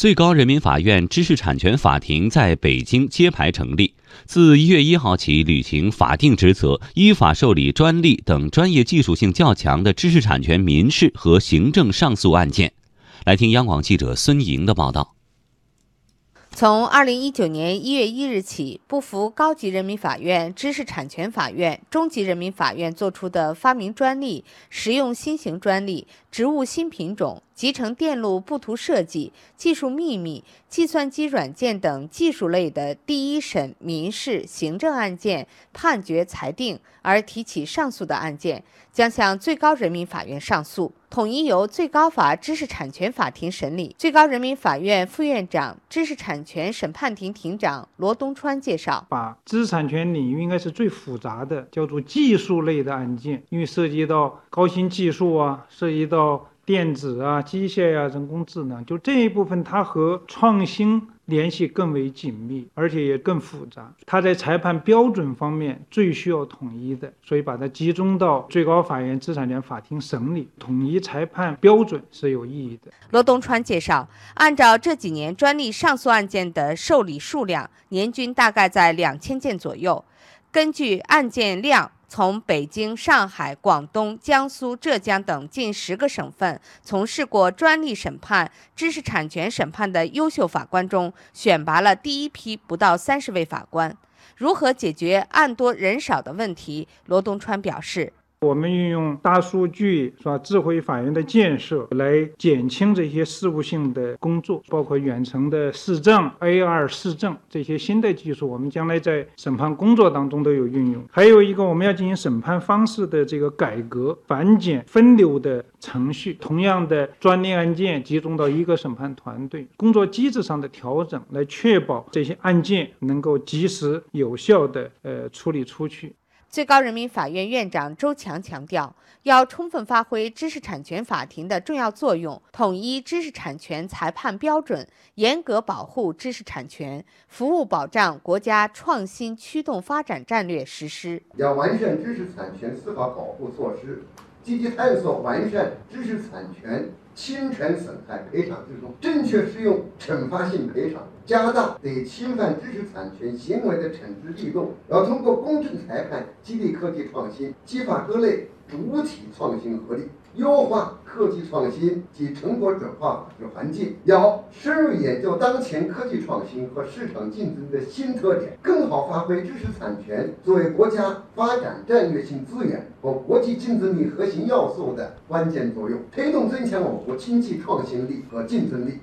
最高人民法院知识产权法庭在北京揭牌成立，自一月一号起履行法定职责，依法受理专利等专业技术性较强的知识产权民事和行政上诉案件。来听央广记者孙莹的报道。从二零一九年一月一日起，不服高级人民法院、知识产权法院、中级人民法院作出的发明专利、实用新型专利、植物新品种、集成电路布图设计、技术秘密、计算机软件等技术类的第一审民事、行政案件判决裁定而提起上诉的案件，将向最高人民法院上诉。统一由最高法知识产权法庭审理。最高人民法院副院长、知识产权审判庭庭长罗东川介绍：，把知识产权领域应该是最复杂的，叫做技术类的案件，因为涉及到高新技术啊，涉及到电子啊、机械呀、人工智能，就这一部分，它和创新。联系更为紧密，而且也更复杂。它在裁判标准方面最需要统一的，所以把它集中到最高法院知识产权法庭审理，统一裁判标准是有意义的。罗东川介绍，按照这几年专利上诉案件的受理数量，年均大概在两千件左右。根据案件量。从北京、上海、广东、江苏、浙江等近十个省份从事过专利审判、知识产权审判的优秀法官中，选拔了第一批不到三十位法官。如何解决案多人少的问题？罗东川表示。我们运用大数据是吧？智慧法院的建设来减轻这些事务性的工作，包括远程的视证、AR 视证这些新的技术，我们将来在审判工作当中都有运用。还有一个，我们要进行审判方式的这个改革，繁简分流的程序。同样的专利案件集中到一个审判团队，工作机制上的调整，来确保这些案件能够及时有效的呃处理出去。最高人民法院院长周强强调，要充分发挥知识产权法庭的重要作用，统一知识产权裁判标准，严格保护知识产权，服务保障国家创新驱动发展战略实施。要完善知识产权司法保护措施，积极探索完善知识产权。侵权损害赔偿制度，正确适用惩罚性赔偿，加大对侵犯知识产权行为的惩治力度，要通过公正裁判激励科技创新，激发各类主体创新合力。优化科技创新及成果转化法治环境，要深入研究当前科技创新和市场竞争的新特点，更好发挥知识产权作为国家发展战略性资源和国际竞争力核心要素的关键作用，推动增强我国经济创新力和竞争力。